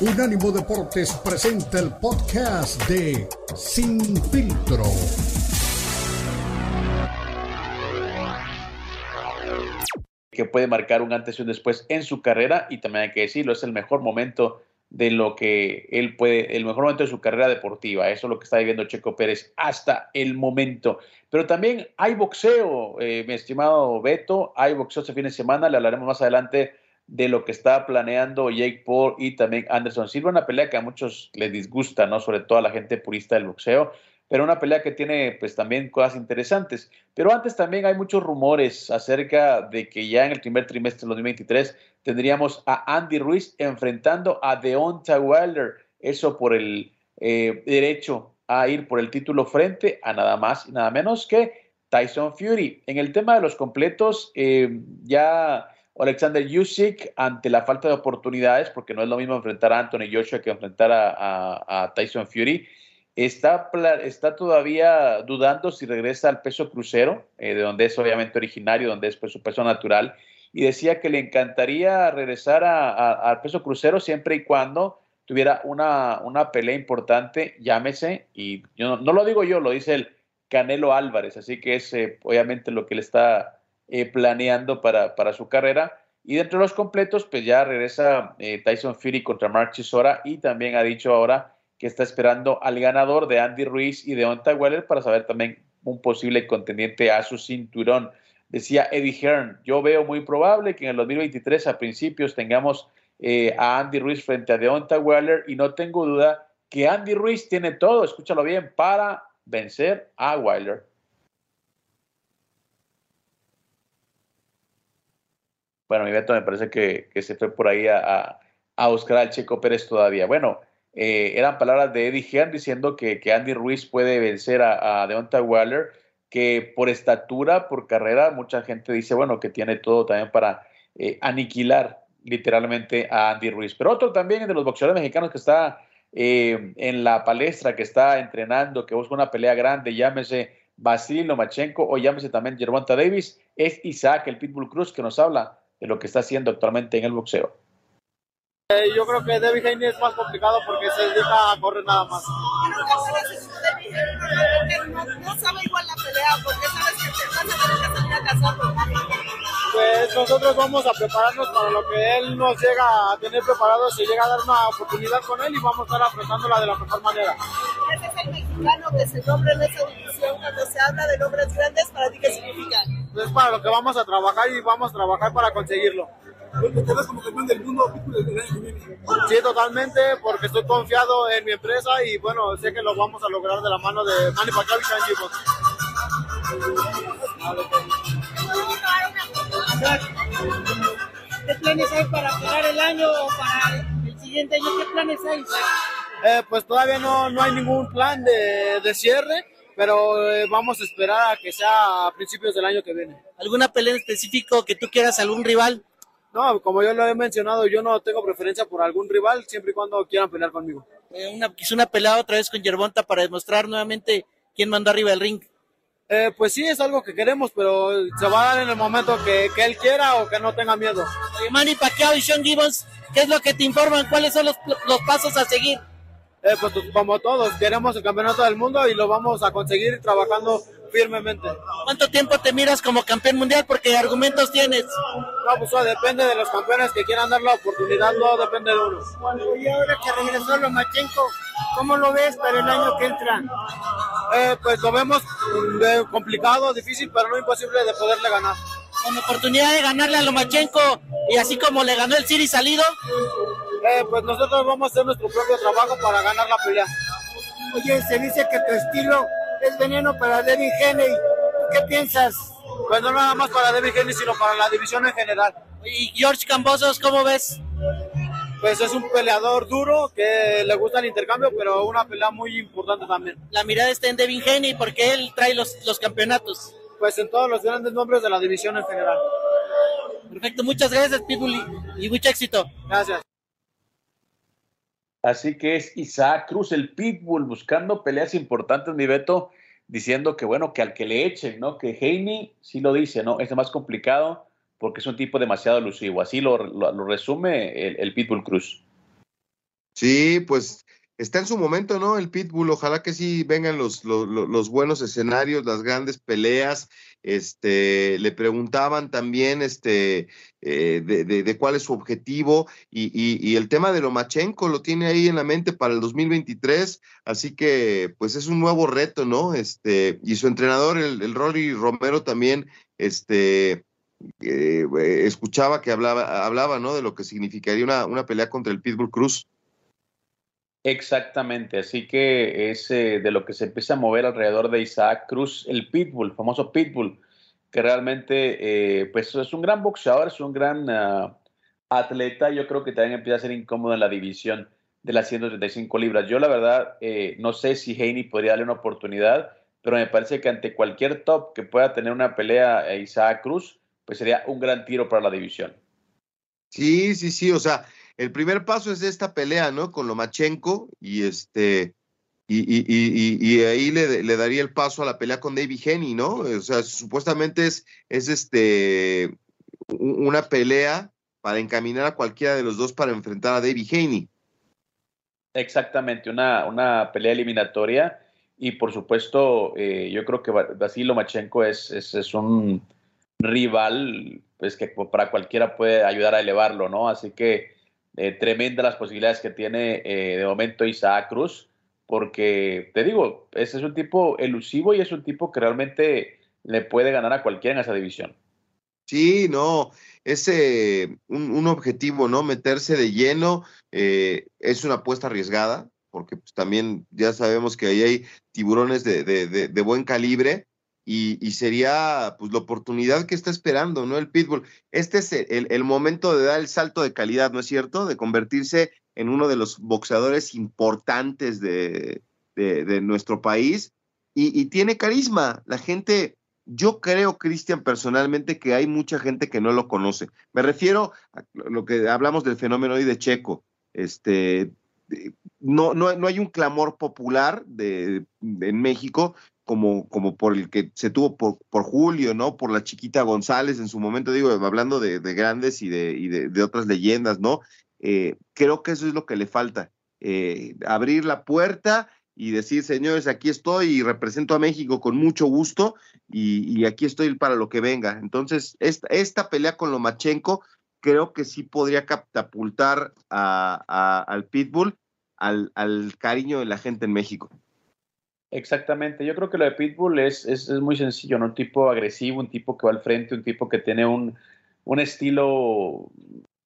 Unánimo Deportes presenta el podcast de Sin Filtro. Que puede marcar un antes y un después en su carrera y también hay que decirlo, es el mejor momento de lo que él puede, el mejor momento de su carrera deportiva. Eso es lo que está viviendo Checo Pérez hasta el momento. Pero también hay boxeo, eh, mi estimado Beto, hay boxeo este fin de semana, le hablaremos más adelante de lo que está planeando Jake Paul y también Anderson Silva, una pelea que a muchos les disgusta, ¿no? Sobre todo a la gente purista del boxeo, pero una pelea que tiene pues también cosas interesantes. Pero antes también hay muchos rumores acerca de que ya en el primer trimestre de 2023 tendríamos a Andy Ruiz enfrentando a Deontay Wilder, eso por el eh, derecho a ir por el título frente a nada más y nada menos que Tyson Fury. En el tema de los completos, eh, ya Alexander Usyk ante la falta de oportunidades, porque no es lo mismo enfrentar a Anthony Joshua que enfrentar a, Tyson Fury, está, está todavía dudando si regresa al peso crucero, eh, de donde es obviamente originario, donde es pues, su peso natural, y decía que le encantaría regresar al peso crucero siempre y cuando tuviera una, una pelea importante, llámese, y yo no, lo digo yo, lo dice el Canelo Álvarez, así que es eh, obviamente lo que le está eh, planeando para, para, su carrera. Y dentro de los completos, pues ya regresa eh, Tyson Fury contra Mark Chisora y también ha dicho ahora que está esperando al ganador de Andy Ruiz y de Onta Weller para saber también un posible contendiente a su cinturón. Decía Eddie Hearn, yo veo muy probable que en el 2023 a principios tengamos eh, a Andy Ruiz frente a Deonta Weller y no tengo duda que Andy Ruiz tiene todo, escúchalo bien, para vencer a Wilder. Bueno, mi Beto me parece que, se fue por ahí a, a, buscar al Checo Pérez todavía. Bueno, eh, eran palabras de Eddie Hearn diciendo que, Andy Ruiz puede vencer a, a Deontay Waller, que por estatura, por carrera, mucha gente dice, bueno, que tiene todo también para eh, aniquilar literalmente a Andy Ruiz. Pero otro también de los boxeadores mexicanos que está eh, en la palestra, que está entrenando, que busca una pelea grande, llámese Basilio Lomachenko o llámese también Gervonta Davis, es Isaac, el Pitbull Cruz, que nos habla de lo que está haciendo actualmente en el boxeo. Eh, yo creo que David Haney es más complicado porque se dedica a correr nada más. No, sabe igual la pelea porque sabes que te vas a tener que salir a. Pues nosotros vamos a prepararnos para lo que él nos llega a tener preparado, se llega a dar una oportunidad con él y vamos a estar afrontándola de la mejor manera. Ese es el mexicano que se nombra en esa división cuando se habla de nombres grandes, ¿para ti qué significa? Es para lo que vamos a trabajar y vamos a trabajar para conseguirlo. ¿Te ves como campeón del mundo Sí, totalmente, porque estoy confiado en mi empresa y bueno, sé que lo vamos a lograr de la mano de Manny Pacquiao y ¿Qué planes hay para cerrar el año o para el siguiente año? ¿Qué planes hay? Eh, pues todavía no, no hay ningún plan de, de cierre, pero eh, vamos a esperar a que sea a principios del año que viene. ¿Alguna pelea en específico que tú quieras, algún rival? No, como yo lo he mencionado, yo no tengo preferencia por algún rival, siempre y cuando quieran pelear conmigo. Eh, una, quizá una pelea otra vez con Yerbonta para demostrar nuevamente quién mandó arriba el ring. Eh, pues sí, es algo que queremos, pero se va a dar en el momento que, que él quiera o que no tenga miedo. Manny Pacquiao y Sean Gibbons, ¿qué es lo que te informan? ¿Cuáles son los, los pasos a seguir? Eh, pues como todos, queremos el campeonato del mundo y lo vamos a conseguir trabajando firmemente. ¿Cuánto tiempo te miras como campeón mundial? Porque argumentos tienes. No, pues depende de los campeones que quieran dar la oportunidad, no depende de uno. Y ahora que regresó Lomachenko, ¿cómo lo ves para el año que entra? Eh, pues lo vemos eh, complicado, difícil, pero no imposible de poderle ganar. Con oportunidad de ganarle a Lomachenko y así como le ganó el Siri salido. Eh, pues nosotros vamos a hacer nuestro propio trabajo para ganar la pelea. Oye, se dice que tu estilo es veneno para Devin Haney. ¿Qué piensas? Pues no nada más para Devin Haney, sino para la división en general. ¿Y George Cambosos, cómo ves? Pues es un peleador duro que le gusta el intercambio, pero una pelea muy importante también. La mirada está en Devin Haney porque él trae los, los campeonatos. Pues en todos los grandes nombres de la división en general. Perfecto, muchas gracias Pitbull y mucho éxito. Gracias. Así que es Isaac Cruz, el Pitbull, buscando peleas importantes, mi Beto, diciendo que bueno, que al que le echen, ¿no? Que Heine sí lo dice, ¿no? Es más complicado porque es un tipo demasiado elusivo. Así lo, resume el, Pitbull Cruz. Sí, pues está en su momento, ¿no? El Pitbull, ojalá que sí vengan los, los, buenos escenarios, las grandes peleas. Este, le preguntaban también este, eh, de, cuál es su objetivo y, y, el tema de Lomachenko lo tiene ahí en la mente para el 2023, así que pues es un nuevo reto, ¿no? Este, y su entrenador, el, el Rory Romero también, este, eh, escuchaba que hablaba, hablaba, ¿no? De lo que significaría una, una pelea contra el Pitbull Cruz. Exactamente, así que es eh, de lo que se empieza a mover alrededor de Isaac Cruz, el Pitbull, famoso Pitbull, que realmente eh, pues es un gran boxeador, es un gran ah, atleta, yo creo que también empieza a ser incómodo en la división de las 135 libras. Yo la verdad eh, no sé si Haney podría darle una oportunidad, pero me parece que ante cualquier top que pueda tener una pelea a Isaac Cruz, pues sería un gran tiro para la división. Sí, sí, sí, o sea, el primer paso es esta pelea, ¿no? Con Lomachenko y este. Y, y, y, y ahí le, daría el paso a la pelea con David Henny, ¿no? O sea, supuestamente es, es este una pelea para encaminar a cualquiera de los dos para enfrentar a David Haney. Exactamente, una, una pelea eliminatoria. Y por supuesto, eh, yo creo que Vasily Lomachenko es, es, es, un rival pues, que para cualquiera puede ayudar a elevarlo, ¿no? Así que eh, tremenda las posibilidades que tiene eh, de momento Isaac Cruz, porque te digo, ese es un tipo elusivo y es un tipo que realmente le puede ganar a cualquiera en esa división. Sí, no, es un, objetivo, ¿no? Meterse de lleno eh, es una apuesta arriesgada, porque pues, también ya sabemos que ahí hay tiburones de, de buen calibre y, sería pues la oportunidad que está esperando, ¿no? El Pitbull. Este es el, momento de dar el salto de calidad, ¿no es cierto? De convertirse en uno de los boxeadores importantes de, nuestro país y, tiene carisma. La gente, yo creo, Cristian, personalmente, que hay mucha gente que no lo conoce. Me refiero a lo que hablamos del fenómeno hoy de Checo. Este, no, no, no hay un clamor popular de, en México como, como por el que se tuvo por, por, Julio, ¿no? Por la chiquita González en su momento, digo, hablando de, grandes y, de, y de, otras leyendas, ¿no? Eh, creo que eso es lo que le falta, eh, abrir la puerta y decir, señores, aquí estoy y represento a México con mucho gusto y, aquí estoy para lo que venga. Entonces, esta, esta pelea con Lomachenko creo que sí podría catapultar a, al Pitbull al cariño de la gente en México. Exactamente, yo creo que lo de Pitbull es, es, muy sencillo, ¿no? Un tipo agresivo, un tipo que va al frente, un tipo que tiene un, un estilo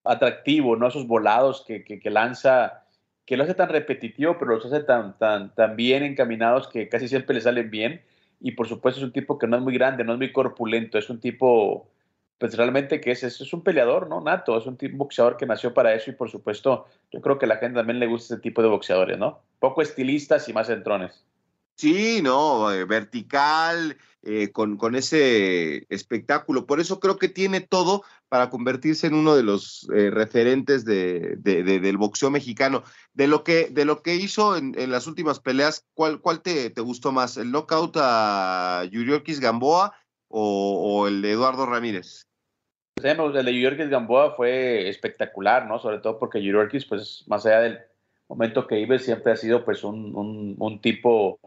atractivo, ¿no? Esos volados que, que, lanza, que lo hace tan repetitivo, pero los hace tan, tan, tan bien encaminados que casi siempre le salen bien. Y por supuesto es un tipo que no es muy grande, no es muy corpulento, es un tipo, pues realmente que es, es, un peleador, ¿no? Nato, es un tipo boxeador que nació para eso y por supuesto yo creo que a la gente también le gusta ese tipo de boxeadores, ¿no? Poco estilistas y más centrones. Sí, no, eh, vertical, eh, con, con, ese espectáculo. Por eso creo que tiene todo para convertirse en uno de los eh, referentes de, del boxeo mexicano. De lo que, de lo que hizo en, las últimas peleas, ¿cuál, cuál te, te, gustó más? ¿El knockout a Yuriorkis Gamboa o, el de Eduardo Ramírez? El de Yuriorkis Gamboa fue espectacular, ¿no? Sobre todo porque Yuriorkis, pues más allá del momento que vive, siempre ha sido pues un, un, un tipo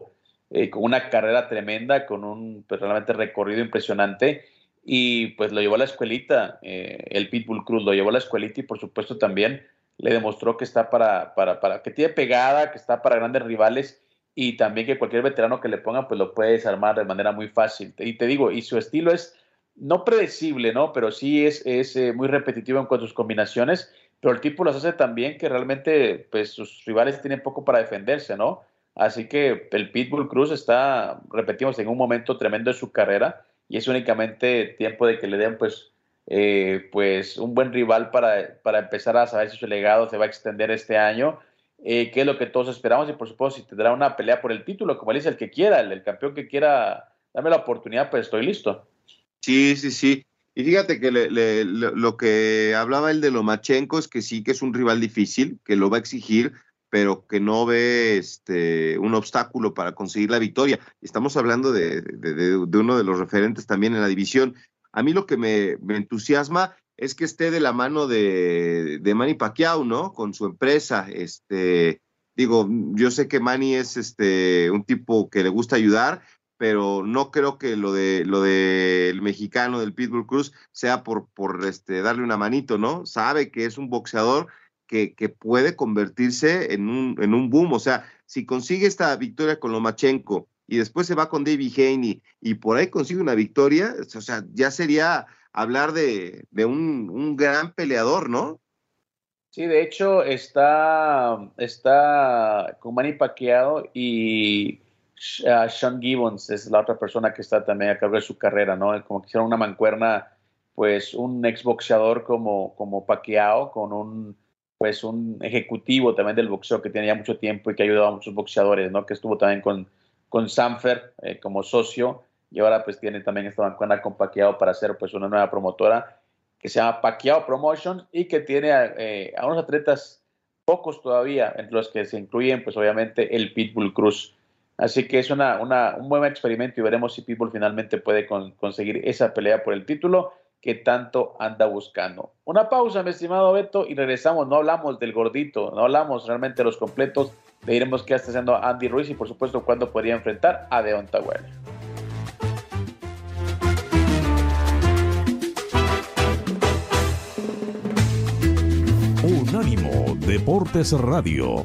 eh, con una carrera tremenda, con un pues, realmente recorrido impresionante y pues lo llevó a la escuelita, eh, el Pitbull Cruz lo llevó a la escuelita y por supuesto también le demostró que está para, para, para, que tiene pegada, que está para grandes rivales y también que cualquier veterano que le ponga pues lo puede desarmar de manera muy fácil. Y te digo, y su estilo es no predecible, ¿no? Pero sí es, es eh, muy repetitivo en cuanto a sus combinaciones, pero el tipo las hace también que realmente pues sus rivales tienen poco para defenderse, ¿no? Así que el Pitbull Cruz está, repetimos, en un momento tremendo de su carrera y es únicamente tiempo de que le den pues, eh, pues un buen rival para, para, empezar a saber si su legado se va a extender este año, eh, que es lo que todos esperamos y por supuesto si tendrá una pelea por el título, como él dice, el que quiera, el, campeón que quiera, dame la oportunidad, pues estoy listo. Sí, sí, sí. Y fíjate que lo que hablaba el de Lomachenko es que sí que es un rival difícil, que lo va a exigir, pero que no ve este, un obstáculo para conseguir la victoria. Estamos hablando de, uno de los referentes también en la división. A mí lo que me, entusiasma es que esté de la mano de, de Manny Pacquiao, ¿no? Con su empresa. Este, digo, yo sé que Manny es este, un tipo que le gusta ayudar, pero no creo que lo de lo del mexicano del Pitbull Cruz sea por, por este, darle una manito, ¿no? Sabe que es un boxeador que, puede convertirse en un, en un boom. O sea, si consigue esta victoria con Lomachenko y después se va con David Haney y por ahí consigue una victoria, o sea, ya sería hablar de, un, gran peleador, ¿no? Sí, de hecho está, está con Manny Pacquiao y uh, Sean Gibbons es la otra persona que está también a cargo de su carrera, ¿no? Como que hicieron una mancuerna, pues un exboxeador como, como Pacquiao con un pues un ejecutivo también del boxeo que tenía mucho tiempo y que ha ayudado a muchos boxeadores, ¿no? Que estuvo también con, con Sanfer eh, como socio y ahora pues tiene también esta bancuana con Pacquiao para hacer pues una nueva promotora que se llama Pacquiao Promotions y que tiene eh, a unos atletas pocos todavía, entre los que se incluyen pues obviamente el Pitbull Cruz. Así que es una, un buen experimento y veremos si Pitbull finalmente puede conseguir esa pelea por el título que tanto anda buscando. Una pausa, mi estimado Beto, y regresamos. No hablamos del gordito, no hablamos realmente de los completos. Le diremos qué está haciendo Andy Ruiz y, por supuesto, cuándo podría enfrentar a Deonta Wilder. Unánimo Deportes Radio.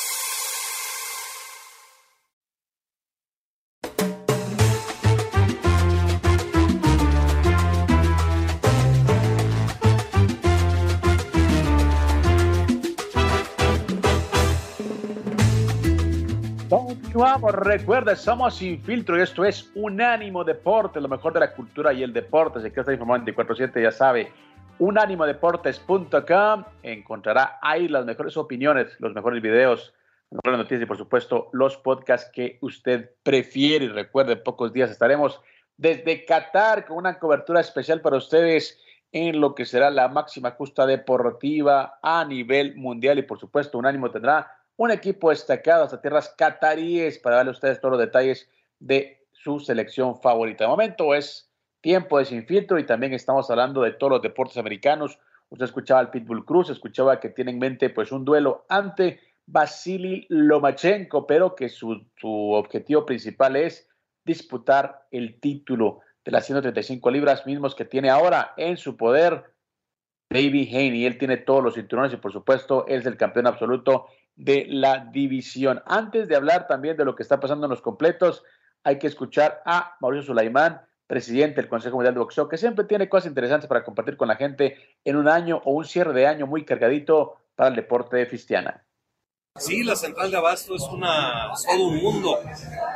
Recuerda, somos Sin Filtro y esto es Unánimo Deporte, lo mejor de la cultura y el deporte. Si quiere estar informado 24-7, ya sabe, unánimodeportes.com. Encontrará ahí las mejores opiniones, los mejores videos, las mejores noticias y, por supuesto, los podcasts que usted prefiere. Y recuerde, en pocos días estaremos desde Qatar con una cobertura especial para ustedes en lo que será la máxima justa deportiva a nivel mundial. Y, por supuesto, Unánimo tendrá un equipo destacado hasta tierras cataríes para darle a ustedes todos los detalles de su selección favorita. De momento es tiempo de sin filtro y también estamos hablando de todos los deportes americanos. Usted escuchaba al Pitbull Cruz, escuchaba que tiene en mente pues un duelo ante Vasily Lomachenko, pero que su, su objetivo principal es disputar el título de las 135 libras mismos que tiene ahora en su poder David Haney. Él tiene todos los cinturones y por supuesto es el campeón absoluto de la división. Antes de hablar también de lo que está pasando en los completos, hay que escuchar a Mauricio Sulaimán, presidente del Consejo Mundial de Boxeo, que siempre tiene cosas interesantes para compartir con la gente en un año o un cierre de año muy cargadito para el deporte de Fistiana. Sí, la central de Abasto es, una, todo un mundo,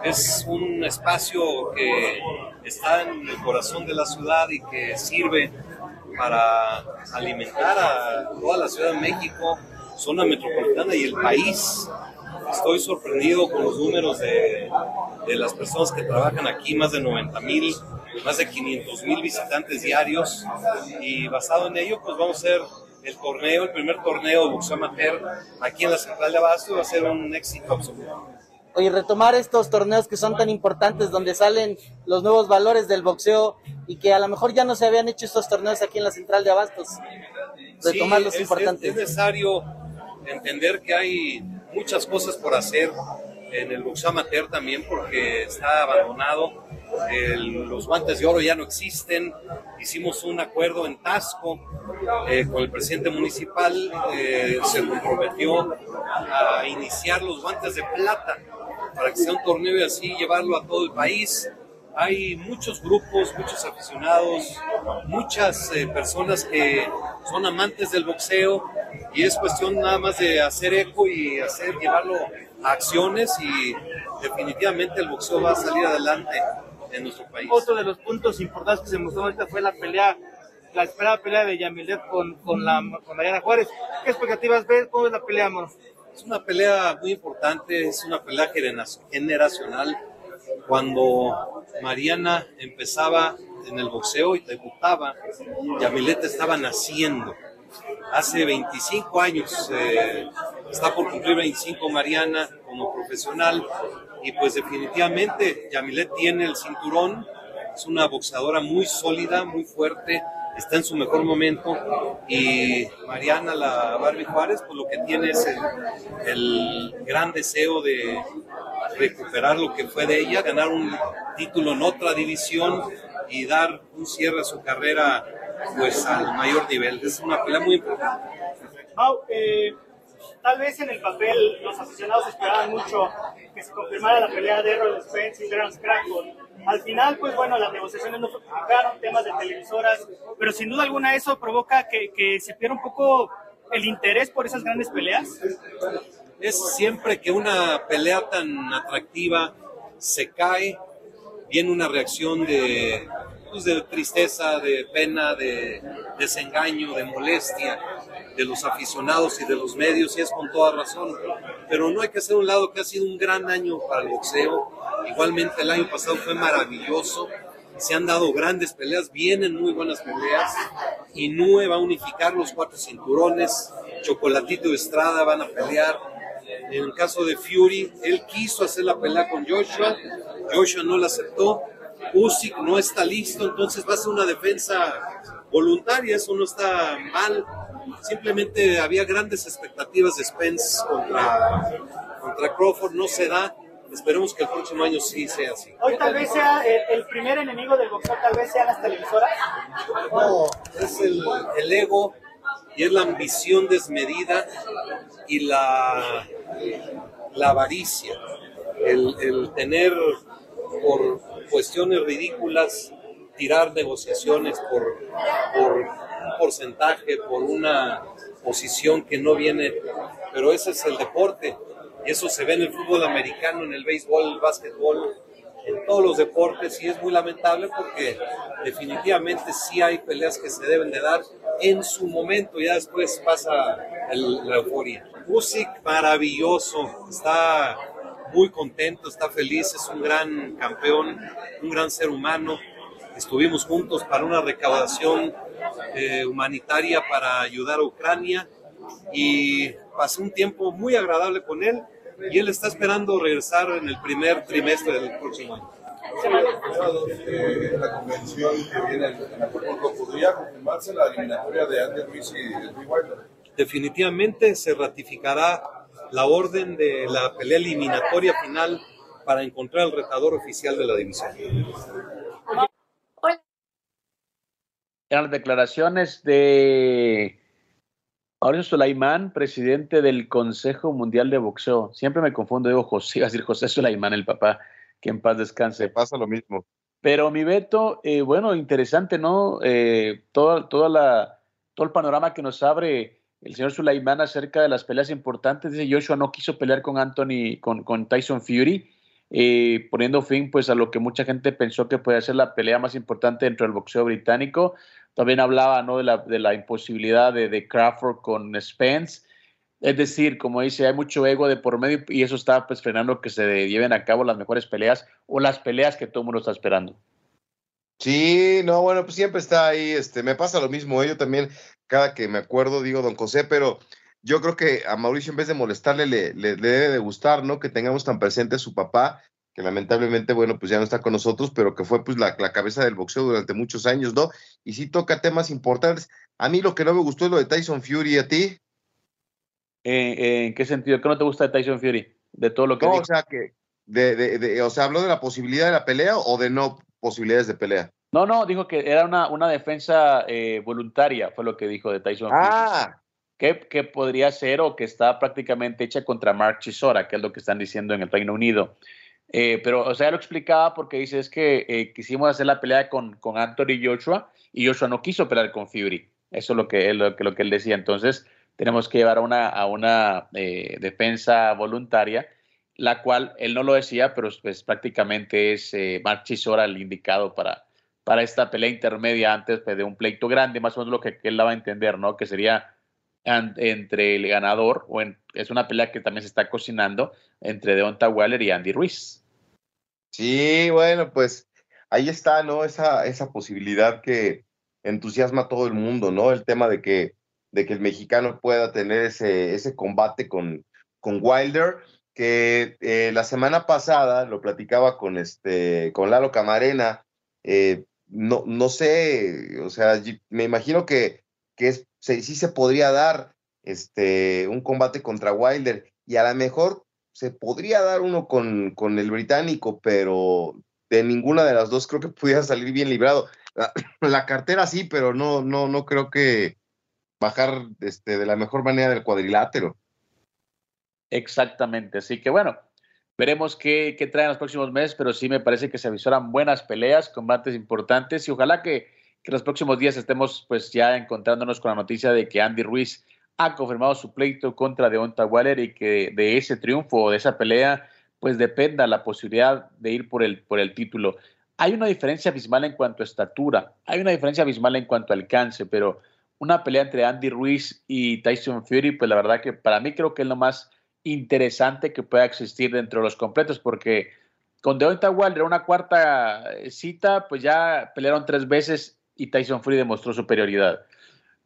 es un espacio que está en el corazón de la ciudad y que sirve para alimentar a toda la Ciudad de México, zona metropolitana y el país. Estoy sorprendido con los números de, de las personas que trabajan aquí, más de 90 mil, más de 500 mil visitantes diarios y basado en ello pues vamos a hacer el torneo, el primer torneo de boxeo amateur aquí en la Central de Abasto va a ser un éxito absoluto. Oye, retomar estos torneos que son tan importantes, donde salen los nuevos valores del boxeo y que a lo mejor ya no se habían hecho estos torneos aquí en la Central de Abastos. Retomarlos sí, es, importantes. Es, necesario entender que hay muchas cosas por hacer en el boxeo amateur también porque está abandonado. El, los guantes de oro ya no existen. Hicimos un acuerdo en Tasco eh, con el presidente municipal. Eh, se comprometió a iniciar los guantes de plata para que sea un torneo y así llevarlo a todo el país. Hay muchos grupos, muchos aficionados, muchas eh, personas que son amantes del boxeo y es cuestión nada más de hacer eco y hacer llevarlo a acciones y definitivamente el boxeo va a salir adelante en nuestro país. Otro de los puntos importantes que se mostró ahorita fue la pelea, la esperada pelea de Yamilet con, con, la, con Mariana Juárez. ¿Qué expectativas ves? ¿Cómo es la pelea, amor? Es una pelea muy importante, es una pelea generacional. Cuando Mariana empezaba en el boxeo y debutaba, Yamilet estaba naciendo. Hace 25 años, eh, está por cumplir 25 Mariana como profesional y pues definitivamente Yamilet tiene el cinturón, es una boxeadora muy sólida, muy fuerte, está en su mejor momento y Mariana, la Barbie Juárez, pues lo que tiene es el, gran deseo de recuperar lo que fue de ella, ganar un título en otra división y dar un cierre a su carrera pues al mayor nivel. Es una pelea muy importante. Eh, tal vez en el papel los aficionados esperaban mucho que se confirmara la pelea de Errol Spence y Terence Crawford al final, pues bueno, las negociaciones no fructificaron, temas de televisoras, pero sin duda alguna eso provoca que, se pierda un poco el interés por esas grandes peleas. Es siempre que una pelea tan atractiva se cae, viene una reacción de, pues de tristeza, de pena, de desengaño, de molestia de los aficionados y de los medios, y es con toda razón. Pero no hay que hacer un lado que ha sido un gran año para el boxeo, Igualmente el año pasado fue maravilloso. Se han dado grandes peleas, vienen muy buenas peleas. Inúe va a unificar los cuatro cinturones. Chocolatito y Estrada van a pelear. En el caso de Fury, él quiso hacer la pelea con Joshua. Joshua no la aceptó. Usyk no está listo, entonces va a ser una defensa voluntaria. Eso no está mal. Simplemente había grandes expectativas de Spence contra, contra Crawford, no se da Esperemos que el próximo año sí sea así. Hoy tal vez sea el, primer enemigo del boxeo, tal vez sean las televisoras. No, es el, el ego y es la ambición desmedida y la, la avaricia. El, el tener por cuestiones ridículas tirar negociaciones por, por un porcentaje, por una posición que no viene, pero ese es el deporte y eso se ve en el fútbol americano, en el béisbol, el básquetbol, en todos los deportes y es muy lamentable porque definitivamente sí hay peleas que se deben de dar en su momento, ya después pasa la euforia. Usyk maravilloso, está muy contento, está feliz, es un gran campeón, un gran ser humano. Estuvimos juntos para una recaudación eh, humanitaria para ayudar a Ucrania y pasé un tiempo muy agradable con él y él está esperando regresar en el primer trimestre del próximo año. la convención que viene en Acapulco, ¿podría confirmarse la eliminatoria de Andy Ruiz y de? Definitivamente se ratificará la orden de la pelea eliminatoria final para encontrar el retador oficial de la división. En las declaraciones de Mauricio Sulaimán, presidente del Consejo Mundial de Boxeo. Siempre me confundo, digo José, iba a decir José Sulaimán, el papá, que en paz descanse. pasa lo mismo. Pero mi Beto, eh, bueno, interesante, ¿no? Eh, todo, toda la, todo el panorama que nos abre el señor Sulaimán acerca de las peleas importantes. Dice Joshua no quiso pelear con Anthony, con, con Tyson Fury, eh, poniendo fin pues a lo que mucha gente pensó que puede ser la pelea más importante dentro del boxeo británico. También hablaba ¿no? de, la, de la imposibilidad de, de, Crawford con Spence. Es decir, como dice, hay mucho ego de por medio y eso está pues, frenando que se lleven a cabo las mejores peleas o las peleas que todo el mundo está esperando. Sí, no, bueno, pues siempre está ahí, este, me pasa lo mismo, ¿eh? yo también, cada que me acuerdo, digo Don José, pero yo creo que a Mauricio en vez de molestarle, le, le, le debe de gustar, ¿no? Que tengamos tan presente a su papá que lamentablemente, bueno, pues ya no está con nosotros, pero que fue pues la, la, cabeza del boxeo durante muchos años, ¿no? Y sí toca temas importantes. A mí lo que no me gustó es lo de Tyson Fury, ¿a ti? ¿En qué sentido? ¿Qué no te gusta de Tyson Fury? De todo lo que... No, dijo? o sea, que, de, de, de, o sea, ¿habló de la posibilidad de la pelea o de no posibilidades de pelea? No, no, dijo que era una, una defensa eh, voluntaria, fue lo que dijo de Tyson ah. Fury. Que, que podría ser o que está prácticamente hecha contra Mark Chisora, que es lo que están diciendo en el Reino Unido. Eh, pero, o sea, lo explicaba porque dice es que eh, quisimos hacer la pelea con, con Anthony Joshua y Joshua no quiso pelear con Fury. Eso es lo que, lo que, lo que él decía. Entonces, tenemos que llevar a una, a una eh, defensa voluntaria, la cual él no lo decía, pero pues, prácticamente es eh, Mark Chisora el indicado para, para esta pelea intermedia antes pues, de un pleito grande, más o menos lo que, que él daba a entender, ¿no? Que sería entre el ganador, o en, es una pelea que también se está cocinando entre Deonta Waller y Andy Ruiz. Sí, bueno, pues ahí está, ¿no? Esa, esa posibilidad que entusiasma a todo el mundo, ¿no? El tema de que, de que el mexicano pueda tener ese, ese combate con, con Wilder, que eh, la semana pasada lo platicaba con, este, con Lalo Camarena, eh, no, no sé, o sea, me imagino que, que es, sí se podría dar este, un combate contra Wilder y a lo mejor se podría dar uno con, con el británico, pero de ninguna de las dos creo que pudiera salir bien librado. La, cartera sí, pero no, no, no creo que bajar este, de la mejor manera del cuadrilátero. Exactamente, así que bueno, veremos qué, qué traen los próximos meses, pero sí me parece que se avisoran buenas peleas, combates importantes y ojalá que, que los próximos días estemos pues ya encontrándonos con la noticia de que Andy Ruiz ha confirmado su pleito contra Deonta Waller y que de ese triunfo o de esa pelea pues dependa la posibilidad de ir por el, por el título. Hay una diferencia abismal en cuanto a estatura, hay una diferencia abismal en cuanto a alcance, pero una pelea entre Andy Ruiz y Tyson Fury, pues la verdad que para mí creo que es lo más interesante que pueda existir dentro de los completos, porque con Deontay Wilder una cuarta cita, pues ya pelearon tres veces y Tyson Fury demostró superioridad.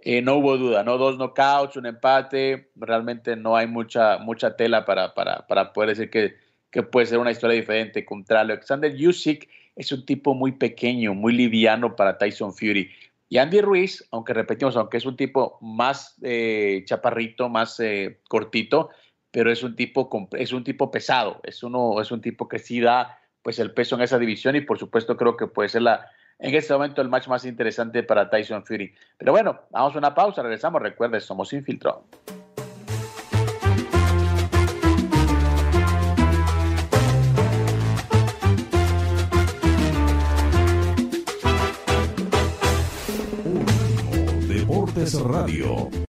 Eh, no hubo duda, ¿no? Dos knockouts, un empate, realmente no hay mucha, mucha tela para, para, para poder decir que, que, puede ser una historia diferente. Contra Alexander Usyk es un tipo muy pequeño, muy liviano para Tyson Fury. Y Andy Ruiz, aunque repetimos, aunque es un tipo más eh, chaparrito, más eh, cortito, pero es un tipo es un tipo pesado, es uno es un tipo que sí da pues el peso en esa división y por supuesto creo que puede ser la en este momento el match más interesante para Tyson Fury. Pero bueno, vamos a una pausa, regresamos. Recuerde, somos Infiltrado. Deportes Radio.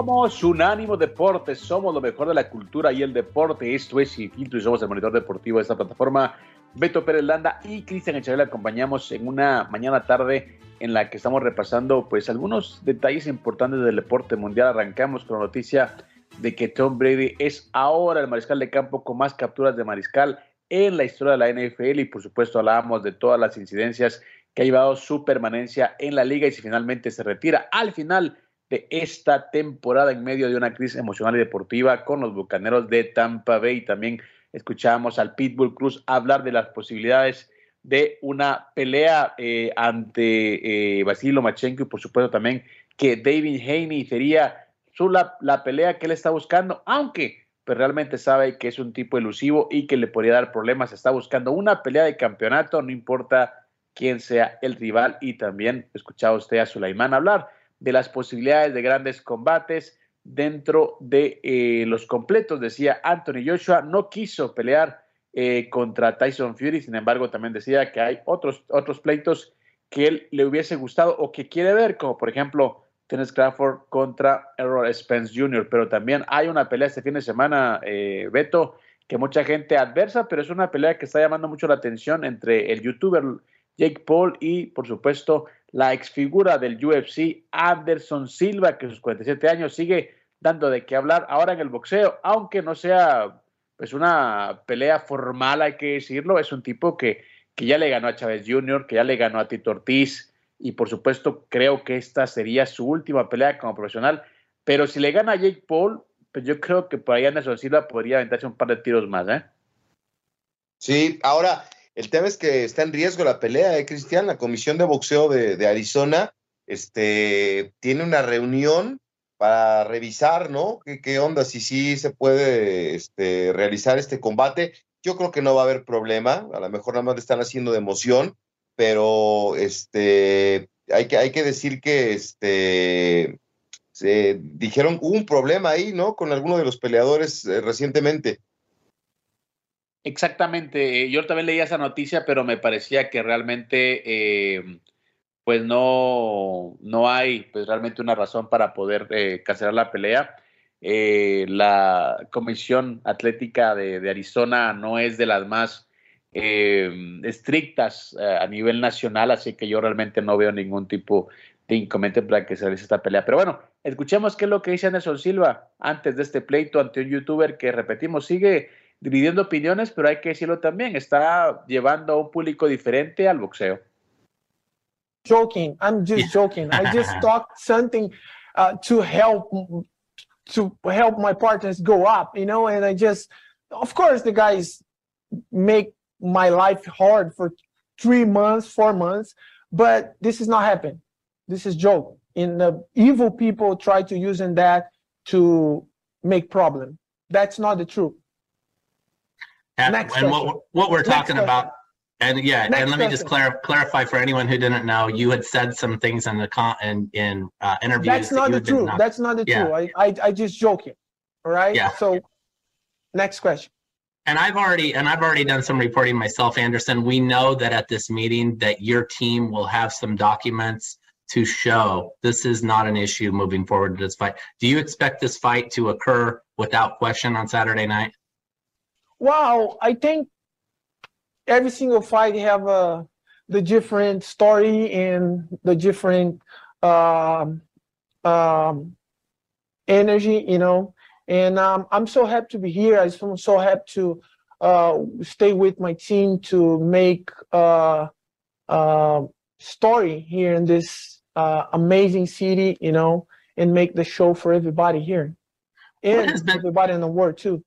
Somos Unánimo Deportes, somos lo mejor de la cultura y el deporte. Esto es Filtro y somos el monitor deportivo de esta plataforma. Beto Pérez Landa y Cristian Echeverría acompañamos en una mañana tarde en la que estamos repasando pues algunos detalles importantes del deporte mundial. Arrancamos con la noticia de que Tom Brady es ahora el mariscal de campo con más capturas de mariscal en la historia de la NFL y por supuesto hablábamos de todas las incidencias que ha llevado su permanencia en la liga y si finalmente se retira al final de esta temporada en medio de una crisis emocional y deportiva con los Bucaneros de Tampa Bay. También escuchábamos al Pitbull Cruz hablar de las posibilidades de una pelea eh, ante eh, Machenko y por supuesto también que David Haney sería su, la, la, pelea que él está buscando, aunque pues, realmente sabe que es un tipo elusivo y que le podría dar problemas. Está buscando una pelea de campeonato, no importa quién sea el rival. Y también escuchaba usted a Sulaimán hablar de las posibilidades de grandes combates dentro de eh, los completos. Decía Anthony Joshua, no quiso pelear eh, contra Tyson Fury, sin embargo también decía que hay otros, otros pleitos que él le hubiese gustado o que quiere ver, como por ejemplo Tennis Crawford contra Errol Spence Jr., pero también hay una pelea este fin de semana, eh, Beto, que mucha gente adversa, pero es una pelea que está llamando mucho la atención entre el youtuber Jake Paul y, por supuesto, la exfigura del UFC, Anderson Silva, que a sus 47 años sigue dando de qué hablar ahora en el boxeo, aunque no sea pues una pelea formal, hay que decirlo, es un tipo que, que ya le ganó a Chávez Jr., que ya le ganó a Tito Ortiz, y por supuesto creo que esta sería su última pelea como profesional, pero si le gana a Jake Paul, pues yo creo que por ahí Anderson Silva podría aventarse un par de tiros más, ¿eh? Sí, ahora, el tema es que está en riesgo la pelea, ¿eh, Cristian? La Comisión de Boxeo de, Arizona este, tiene una reunión para revisar, ¿no? ¿Qué, onda? Si sí se puede este, realizar este combate. Yo creo que no va a haber problema. A lo mejor nada más le están haciendo de emoción, pero este, hay, que, hay que decir que este, se dijeron un problema ahí, ¿no? Con alguno de los peleadores eh, recientemente. Exactamente, yo también leía esa noticia, pero me parecía que realmente eh, pues no, no hay pues realmente una razón para poder eh, cancelar la pelea. Eh, la Comisión Atlética de, Arizona no es de las más eh, estrictas eh, a nivel nacional, así que yo realmente no veo ningún tipo de inconveniente para que se realice esta pelea. Pero bueno, escuchemos qué es lo que dice Anderson Silva antes de este pleito ante un youtuber que, repetimos, sigue dividiendo opiniones, pero hay que decirlo también, está llevando a un público diferente al boxeo. Joking, I'm just joking. I just talked something uh, to help to help my partners go up, you know, and I just, of course, the guys make my life hard for three months, four months, but this is not happening. This is joke. And the evil people try to using that to make problem. That's not the truth. And, and what, what we're talking about, and yeah, Next and let me just clar- clarify for anyone who didn't know, you had said some things in the con- in, in uh, interviews. That's not that the truth. Not, That's not the yeah. truth. I, I, I just joking. All right. Yeah. So, next question. And I've already and I've already done some reporting myself, Anderson. We know that at this meeting that your team will have some documents to show this is not an issue moving forward to this fight. Do you expect this fight to occur without question on Saturday night? Well, I think every single fight have a the different story and the different um, um, energy, you know. And um, I'm so happy to be here. I'm so happy to uh, stay with my team to make a uh, uh, story here in this uh, amazing city, you know, and make the show for everybody here and everybody in the world too.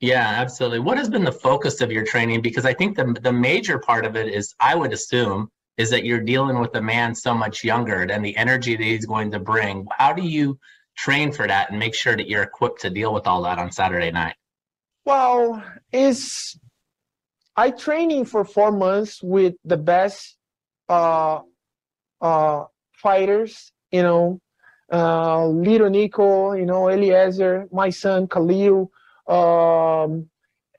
Yeah, absolutely. What has been the focus of your training? Because I think the the major part of it is, I would assume, is that you're dealing with a man so much younger and the energy that he's going to bring. How do you train for that and make sure that you're equipped to deal with all that on Saturday night? Well, is I training for four months with the best uh, uh, fighters, you know, uh, Little Nico, you know, Eliezer, my son Khalil, um,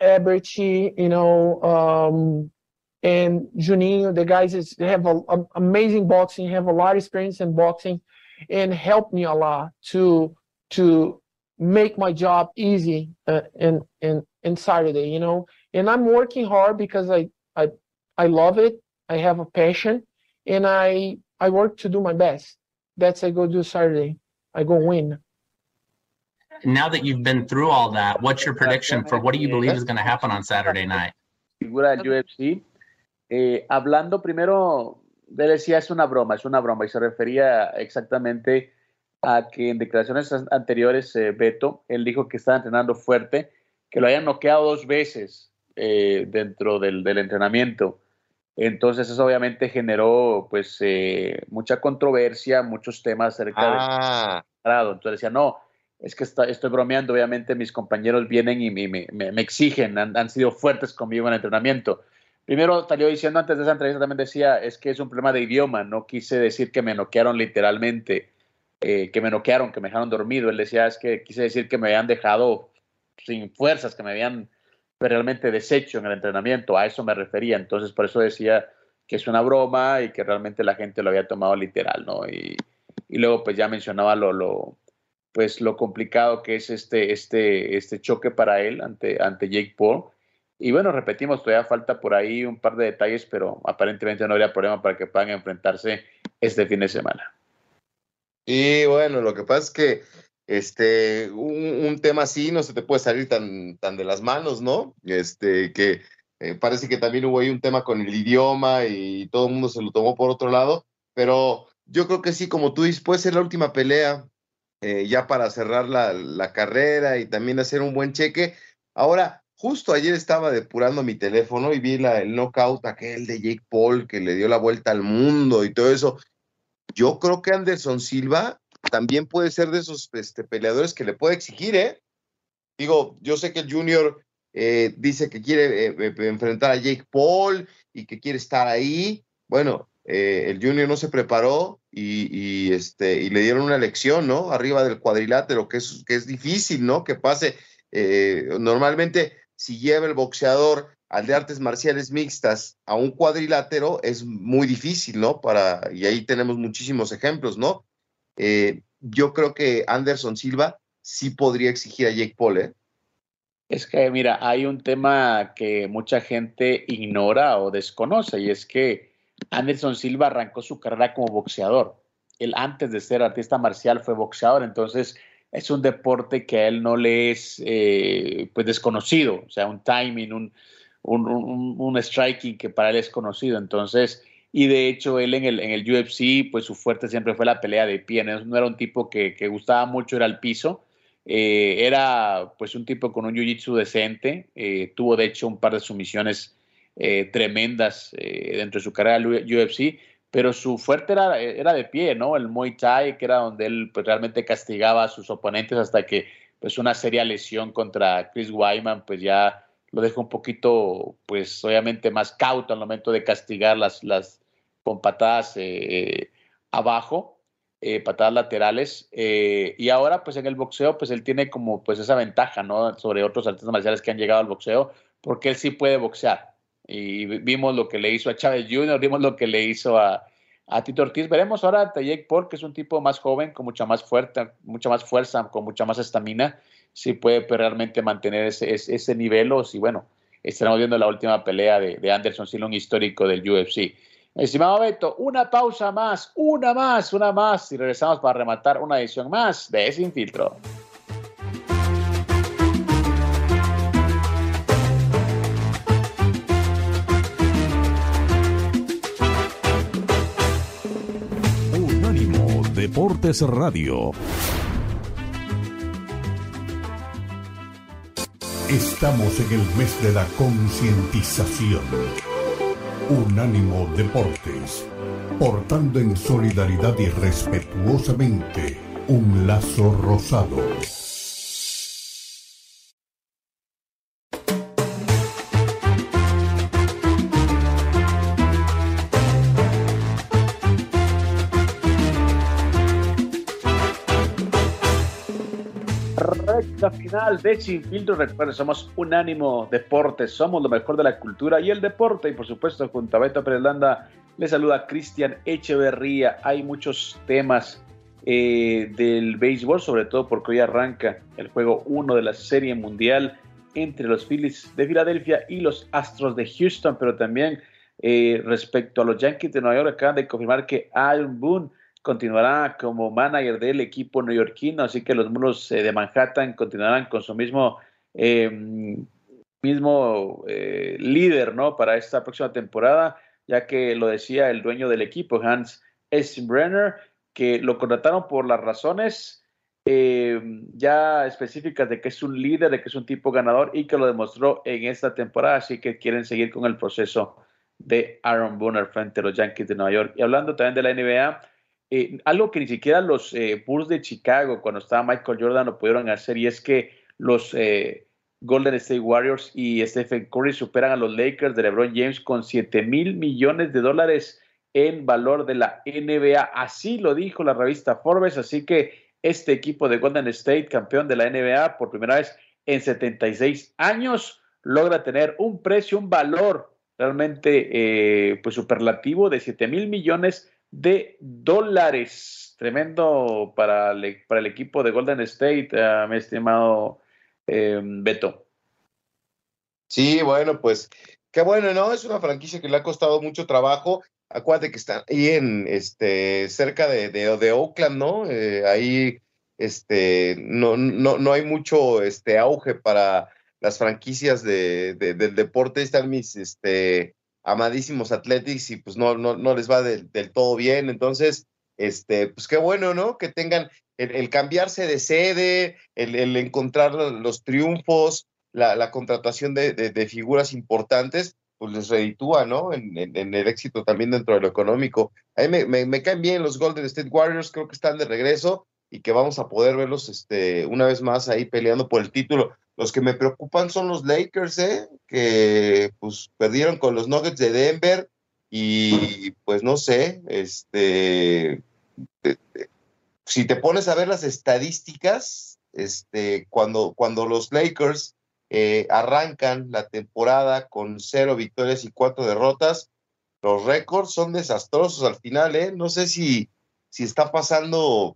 Eberti, you know, um, and Juninho. The guys is, have a, a, amazing boxing, have a lot of experience in boxing, and help me a lot to to make my job easy uh, in in in Saturday. You know, and I'm working hard because I I I love it. I have a passion, and I I work to do my best. That's I go do Saturday. I go win. Now that you've been through all that, what's your prediction for what do you believe is going to happen on Saturday night? Figura del UFC. Eh, hablando primero, él decía es una broma, es una broma y se refería exactamente a que en declaraciones anteriores, eh, Beto, él dijo que estaba entrenando fuerte, que lo hayan noqueado dos veces eh, dentro del, del entrenamiento entonces eso obviamente generó pues eh, mucha controversia, muchos temas acerca ah. de... Entonces decía, no, es que estoy bromeando, obviamente mis compañeros vienen y me, me, exigen, han, sido fuertes conmigo en el entrenamiento. Primero salió diciendo antes de esa entrevista, también decía, es que es un problema de idioma, no quise decir que me noquearon literalmente, eh, que me noquearon, que me dejaron dormido. Él decía, es que quise decir que me habían dejado sin fuerzas, que me habían realmente deshecho en el entrenamiento, a eso me refería, entonces por eso decía que es una broma y que realmente la gente lo había tomado literal, ¿no? Y, y luego pues ya mencionaba lo, pues lo complicado que es este, este, este choque para él ante, ante Jake Paul. Y bueno, repetimos, todavía falta por ahí un par de detalles, pero aparentemente no habría problema para que puedan enfrentarse este fin de semana. Y bueno, lo que pasa es que este, un, tema así no se te puede salir tan, tan de las manos, ¿no? Este, que eh, parece que también hubo ahí un tema con el idioma y todo el mundo se lo tomó por otro lado, pero yo creo que sí, como tú dices, puede ser la última pelea eh, ya para cerrar la, carrera y también hacer un buen cheque. Ahora, justo ayer estaba depurando mi teléfono y vi la, el knockout aquel de Jake Paul que le dio la vuelta al mundo y todo eso. Yo creo que Anderson Silva también puede ser de esos este, peleadores que le puede exigir, ¿eh? Digo, yo sé que el Junior eh, dice que quiere eh, enfrentar a Jake Paul y que quiere estar ahí. Bueno, el Junior no se preparó y, este, y le dieron una lección, ¿no? Arriba del cuadrilátero, que es, difícil, ¿no? Que pase. normalmente, si lleva el boxeador al de artes marciales mixtas a un cuadrilátero, es muy difícil, ¿no? Para, y ahí tenemos muchísimos ejemplos, ¿no? Eh, yo creo que Anderson Silva sí podría exigir a Jake Paul, ¿eh? Es que, mira, hay un tema que mucha gente ignora o desconoce y es que Anderson Silva arrancó su carrera como boxeador. Él antes de ser artista marcial fue boxeador, entonces es un deporte que a él no le es eh, pues desconocido, o sea, un timing, un, un, striking que para él es conocido. Entonces, y de hecho él en el, en el UFC, pues su fuerte siempre fue la pelea de pie, no, era un tipo que, gustaba mucho, era el piso. Eh, era pues un tipo con un jiu-jitsu decente, eh, tuvo de hecho un par de sumisiones eh, tremendas dentro de su carrera UFC, pero su fuerte era, era de pie, ¿no? El Muay Thai, que era donde él pues, realmente castigaba a sus oponentes hasta que pues una seria lesión contra Chris Wyman pues ya lo dejó un poquito, pues obviamente más cauto al momento de castigar las, las con patadas eh, abajo, eh, patadas laterales. Eh, y ahora, pues en el boxeo, pues él tiene como pues esa ventaja, ¿no? Sobre otros artistas marciales que han llegado al boxeo, porque él sí puede boxear. Y vimos lo que le hizo a Chávez Jr., vimos lo que le hizo a, a Tito Ortiz. Veremos ahora a Jake Paul, que es un tipo más joven, con mucha más fuerza, mucha más fuerza, con mucha más estamina si puede realmente mantener ese, ese, nivel o si, bueno, estaremos viendo la última pelea de, Anderson Silva, un histórico del UFC. Estimado Beto, una pausa más, una más, una más y regresamos para rematar una edición más de Sin Filtro. Deportes Radio. Estamos en el mes de la concientización. Unánimo Deportes, portando en solidaridad y respetuosamente un lazo rosado. Final de Sin Filtro. Recuerden, somos Unánimo Deportes, somos lo mejor de la cultura y el deporte. Y por supuesto, junto a Beto Perelanda, le saluda Cristian Echeverría. Hay muchos temas eh, del béisbol, sobre todo porque hoy arranca el juego 1 de la Serie Mundial entre los Phillies de Filadelfia y los Astros de Houston, pero también eh, respecto a los Yankees de Nueva York, acaban de confirmar que Aaron Boone continuará como manager del equipo neoyorquino, así que los muros eh, de Manhattan continuarán con su mismo, em, mismo eh, líder ¿no? para esta próxima temporada, ya que lo decía el dueño del equipo, Hans Brenner, que lo contrataron por las razones em, ya específicas de que es un líder, de que es un tipo ganador y que lo demostró en esta temporada, así que quieren seguir con el proceso de Aaron Boone frente a los Yankees de Nueva York. Y hablando también de la NBA, eh, algo que ni siquiera los eh, Bulls de Chicago, cuando estaba Michael Jordan, lo pudieron hacer, y es que los eh, Golden State Warriors y Stephen Curry superan a los Lakers de LeBron James con 7 mil millones de dólares en valor de la NBA. Así lo dijo la revista Forbes, así que este equipo de Golden State, campeón de la NBA por primera vez en 76 años, logra tener un precio, un valor realmente pues superlativo de 7 mil millones de dólares. Tremendo para el, para el equipo de Golden State, uh, mi estimado eh, Beto. Sí, bueno, pues qué bueno, ¿no? Es una franquicia que le ha costado mucho trabajo. Acuérdate que está ahí en este cerca de, de, Oakland, ¿no? Eh, ahí este no, no, no hay mucho este auge para las franquicias de, del deporte. Están mis este amadísimos Athletics y pues no, no, no les va del todo bien. Entonces, este, pues qué bueno, ¿no? Que tengan el, cambiarse de sede, el, encontrar los triunfos, la, contratación de, figuras importantes, pues les reditúa, ¿no? En, el éxito también dentro de lo económico. A mí me, me, caen bien los Golden State Warriors, creo que están de regreso y que vamos a poder verlos este, una vez más ahí peleando por el título. Los que me preocupan son los Lakers, ¿eh? que pues perdieron con los Nuggets de Denver y pues no sé, este, si te pones a ver las estadísticas, este, cuando, cuando los Lakers eh, arrancan la temporada con cero victorias y cuatro derrotas, los récords son desastrosos al final, ¿eh? No sé si, si está pasando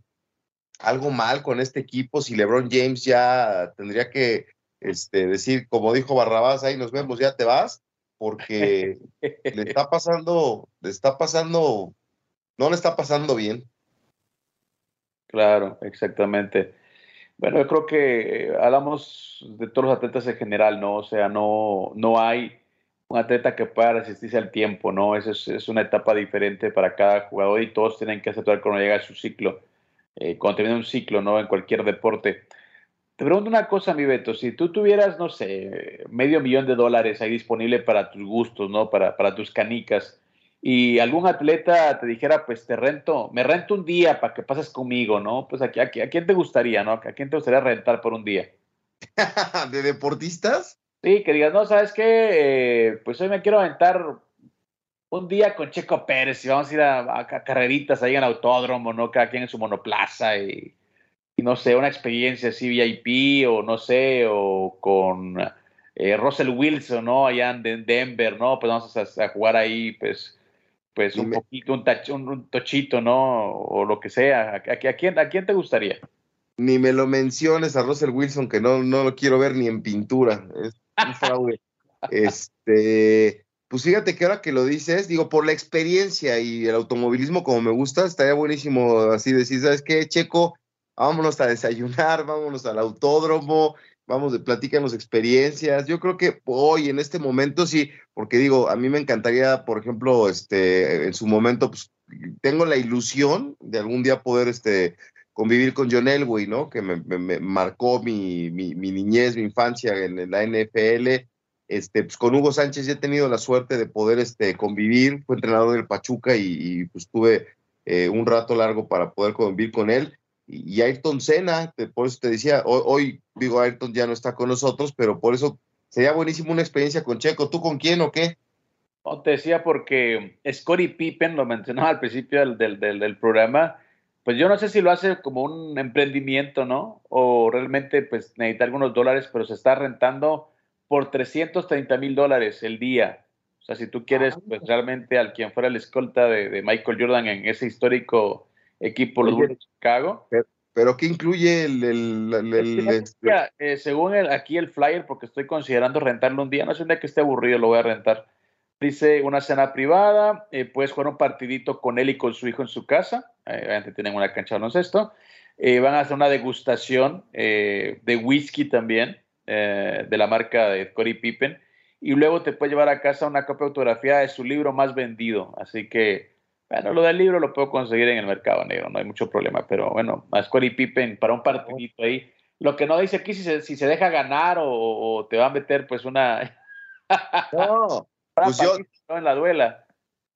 algo mal con este equipo, si LeBron James ya tendría que este, decir, como dijo Barrabás, ahí nos vemos, ya te vas, porque le está pasando, le está pasando, no le está pasando bien. Claro, exactamente. Bueno, yo creo que hablamos de todos los atletas en general, ¿no? O sea, no, no hay un atleta que pueda resistirse al tiempo, ¿no? Eso es, una etapa diferente para cada jugador y todos tienen que aceptar cuando llega su ciclo, eh, cuando termina un ciclo, ¿no? En cualquier deporte. Te pregunto una cosa, mi Beto, si tú tuvieras, no sé, medio millón de dólares ahí disponible para tus gustos, ¿no? Para, para tus canicas, y algún atleta te dijera, pues te rento, me rento un día para que pases conmigo, ¿no? Pues aquí, aquí, ¿a quién te gustaría, ¿no? ¿A quién te gustaría rentar por un día? ¿De deportistas? Sí, que digas, no, ¿sabes qué? Eh, pues hoy me quiero aventar un día con Checo Pérez y vamos a ir a, carreritas ahí en autódromo, ¿no? Cada quien en su monoplaza y, no sé, una experiencia así VIP o no sé, o con eh, Russell Wilson, ¿no? Allá en Denver, ¿no? Pues vamos a, jugar ahí, pues, pues un poquito, un, un, tochito, ¿no? O lo que sea. ¿A, quién, ¿A quién te gustaría? Ni me lo menciones a Russell Wilson, que no, no lo quiero ver ni en pintura. Es un fraude. este, pues fíjate que ahora que lo dices, digo, por la experiencia y el automovilismo como me gusta, estaría buenísimo así decir, ¿sabes qué, Checo? Vámonos a desayunar, vámonos al autódromo, vamos, platícanos experiencias. Yo creo que hoy, en este momento, sí, porque digo, a mí me encantaría, por ejemplo, este, en su momento, pues, tengo la ilusión de algún día poder, este, convivir con John Elway, ¿no? Que me, marcó mi, mi, niñez, mi infancia en, la NFL. Este, pues con Hugo Sánchez he tenido la suerte de poder este, convivir, fue entrenador del Pachuca y, pues tuve eh, un rato largo para poder convivir con él. Y, Ayrton Senna, por eso te decía, hoy, digo, Ayrton ya no está con nosotros, pero por eso sería buenísimo una experiencia con Checo. ¿Tú con quién o qué? Te decía porque Scottie Pippen, lo mencionaba al principio del programa, pues yo no sé si lo hace como un emprendimiento, ¿no? O realmente pues necesita algunos dólares, pero se está rentando por 330 mil dólares el día. O sea, si tú quieres, ah, pues realmente al quien fuera el escolta de, Michael Jordan en ese histórico equipo, los de Chicago. Pero, ¿qué incluye el... el, este eh, según aquí el flyer, porque estoy considerando rentarlo un día, no sé un día que esté aburrido, lo voy a rentar. Dice una cena privada, eh, puedes jugar un partidito con él y con su hijo en su casa. Eh, obviamente tienen una cancha de baloncesto. Eh, van a hacer una degustación eh, de whisky también, de la marca de Cory Pippen. Y luego te puede llevar a casa una copia autografía de su libro más vendido. Así que, bueno, lo del libro lo puedo conseguir en el mercado negro, no hay mucho problema. Pero bueno, más Cory Pippen para un partidito ahí. Lo que no dice aquí si se, si se deja ganar o, o te va a meter pues una... no. Pues en la duela.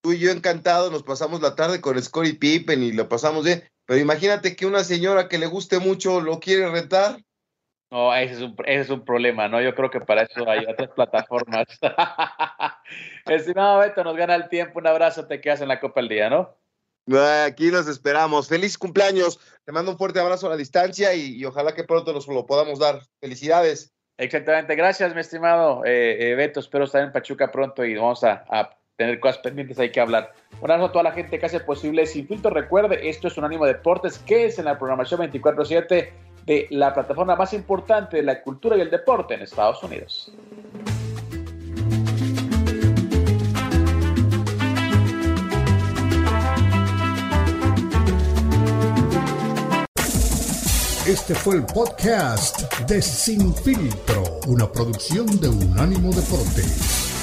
Tú y yo encantados nos pasamos la tarde con Scottie Pippen y lo pasamos bien. Pero imagínate que una señora que le guste mucho lo quiere rentar. No, ese es, un, ese es un problema, ¿no? Yo creo que para eso hay otras plataformas. Estimado Beto, nos gana el tiempo. Un abrazo, te quedas en la Copa del Día, ¿no? Aquí los esperamos. Feliz cumpleaños. Te mando un fuerte abrazo a la distancia y, ojalá que pronto nos lo podamos dar. Felicidades. Exactamente, gracias mi estimado eh, eh, Beto, espero estar en Pachuca pronto y vamos a, tener cosas pendientes, hay que hablar. Un abrazo a toda la gente que hace posible Sin Filtro, recuerde, esto es Unánimo Deportes, que es en la programación 24-7 de la plataforma más importante de la cultura y el deporte en Estados Unidos. Este fue el podcast de Sin Filtro, una producción de Unánimo Deportes.